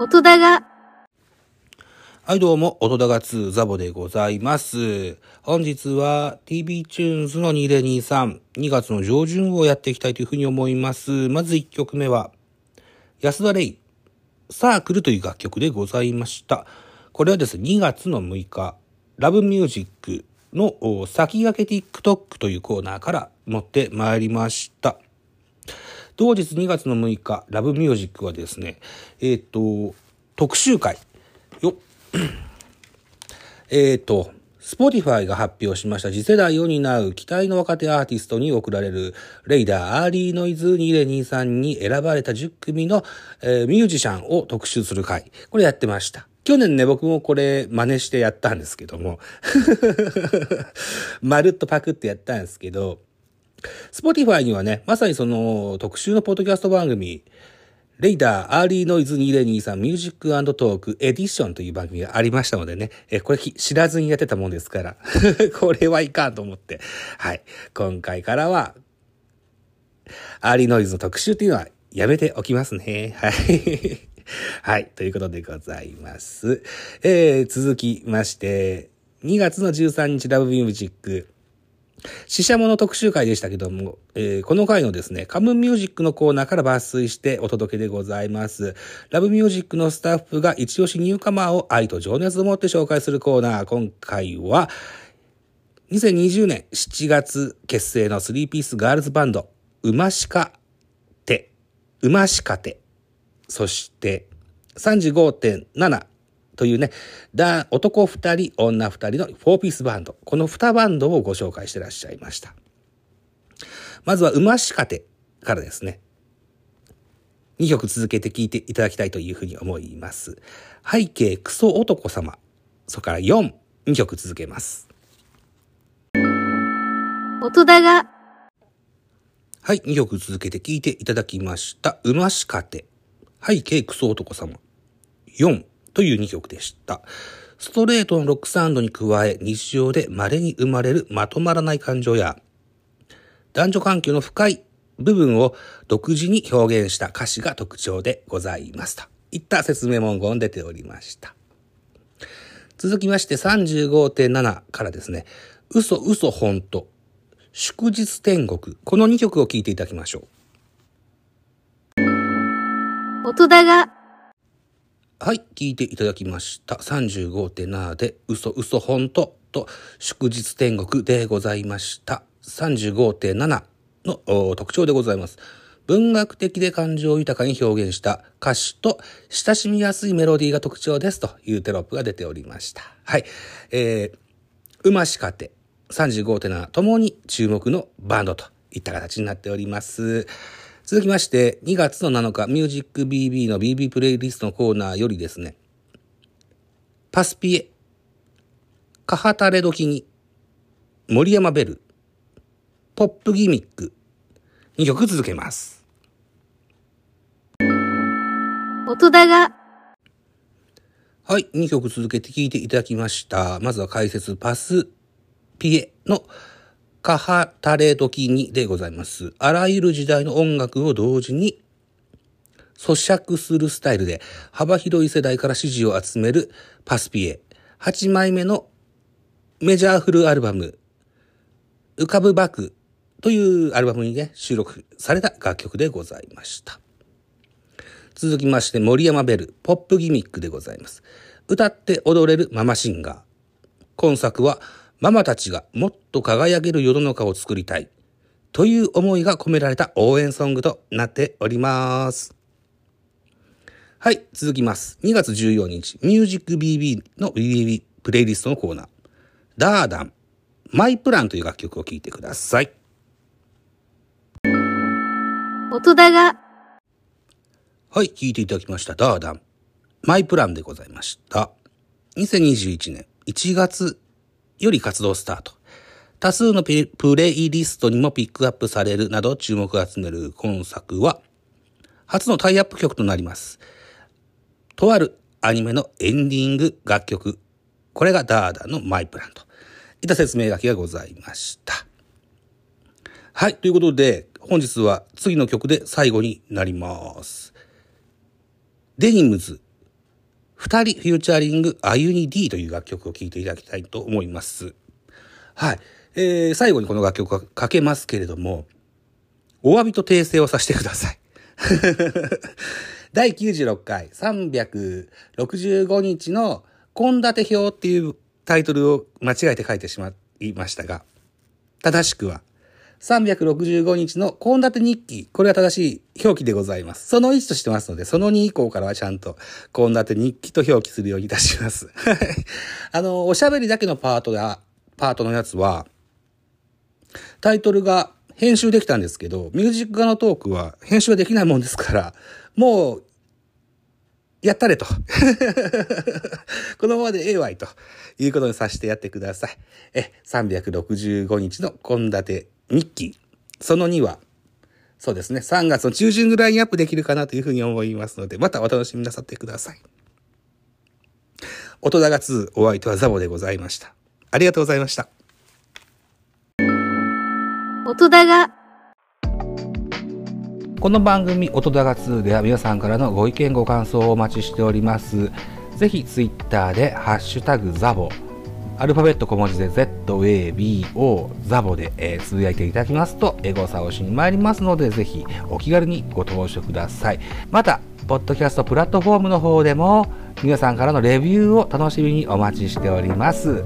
音だが、はい、どうも、音だが2ザボでございます。本日は TB チューンズの2023、2月の上旬をやっていきたいというふうに思います。まず1曲目は、安田レイ、サークルという楽曲でございました。これはですね、2月の6日、ラブミュージックの先駆け TikTok というコーナーから持ってまいりました。同日2月の6日、ラブミュージックはですね、えっ、と、特集会、よえっ、と、Spotify が発表しました次世代を担う期待の若手アーティストに贈られるレイダーアーリーノイズ2023に選ばれた10組の、えーミュージシャンを特集する会。これやってました。去年ね、僕もこれ真似してやったんですけども。まるっとパクってやったんですけど、Spotify にはね、まさにその特集のポッドキャスト番組、 RADAR Early Noise 2023 Music Talk Edition という番組がありましたのでね、えこれ知らずにやってたもんですから、これはいかんと思って、はい。今回からは、 Early Noise の特集っていうのはやめておきますね。はい。はい。ということでございます。えー、続きまして、2月の13日ラブミュージック、死者もの特集会でしたけども、えーこの回のですね、カムミュージックのコーナーから抜粋してお届けでございます。ラブミュージックのスタッフが一押しニューカマーを愛と情熱を持って紹介するコーナー。今回は、2020年7月結成のスリーピースガールズバンド、うましかて、うましかて、そして35.7というね、だ男2人、女2人の4ピースバンド。この2バンドをご紹介してらっしゃいました。まずは、うましかてからですね。2曲続けて聴いていただきたいというふうに思います。背景クソ男様。それから4、2曲続けます。音だが、はい、2曲続けて聴いていただきました。うましかて、背景クソ男様、4という2曲でした。ストレートのロックサウンドに加え、日常で稀に生まれるまとまらない感情や、男女関係の深い部分を独自に表現した歌詞が特徴でございますと。いった説明文言出ておりました。続きまして35.7からですね、嘘嘘本当祝日天国。この2曲を聴いていただきましょう。音だが、はい、聞いていただきました。35.7で、嘘嘘本当と祝日天国でございました。35.7の特徴でございます。文学的で感情豊かに表現した歌詞と親しみやすいメロディーが特徴ですというテロップが出ておりました。はい。えー、うましかて35.7ともに注目のバンドといった形になっております。続きまして、2月の7日、ミュージック BB の BB プレイリストのコーナーよりですね、パスピエ、カハタレ時に、森山ベル、ポップギミック、2曲続けます。音だが、はい、2曲続けて聴いていただきました。まずは解説、パスピエのカハタレ時にでございます。あらゆる時代の音楽を同時に咀嚼するスタイルで幅広い世代から支持を集めるパスピエ。8枚目のメジャーフルアルバム、浮かぶバクというアルバムにね、収録された楽曲でございました。続きまして、森山ベル、ポップギミックでございます。歌って踊れるママシンガー。今作は、ママたちがもっと輝ける世の中を作りたい。という思いが込められた応援ソングとなっております。はい、続きます。2月14日、ミュージック BB の BB プレイリストのコーナー。ダーダン、マイプランという楽曲を聴いてください。音だが、はい、聴いていただきました。ダーダン。マイプランでございました。2021年1月より活動スタート。多数のプレイリストにもピックアップされるなど注目を集める今作は、初のタイアップ曲となります。とあるアニメのエンディング楽曲。これがダーダンのマイプランといった説明書きがございました。はい。ということで、本日は次の曲で最後になります。デニムズ、二人フューチャリングあゆに D という楽曲を聴いていただきたいと思います。はい。えー、最後にこの楽曲がかけますけれども、お詫びと訂正をさせてください。第96回365日の献立表っていうタイトルを間違えて書いてしまいましたが、正しくは365日の献立日記。これは正しい表記でございます。その1としてますので、その2以降からはちゃんと献立日記と表記するようにいたします。あの、おしゃべりだけのパートが、パートのやつは、タイトルが編集できたんですけど、ミュージック側のトークは編集はできないもんですから、もう、やったれと。このままでええわいということにさせてやってください。え、365日の献立日記。その2は、そうですね、3月の中旬ぐらいにアップできるかなというふうに思いますので、またお楽しみなさってください。音高2お相手はザボでございました。ありがとうございました。音高この番組音高2では皆さんからのご意見ご感想をお待ちしております。ぜひツイッターでハッシュタグザボアルファベット小文字で ZABO ザボで、えー、つぶやいていただきますと、エゴサをしに参りますので、ぜひお気軽にご投書ください。また、ポッドキャストプラットフォームの方でも、皆さんからのレビューを楽しみにお待ちしております。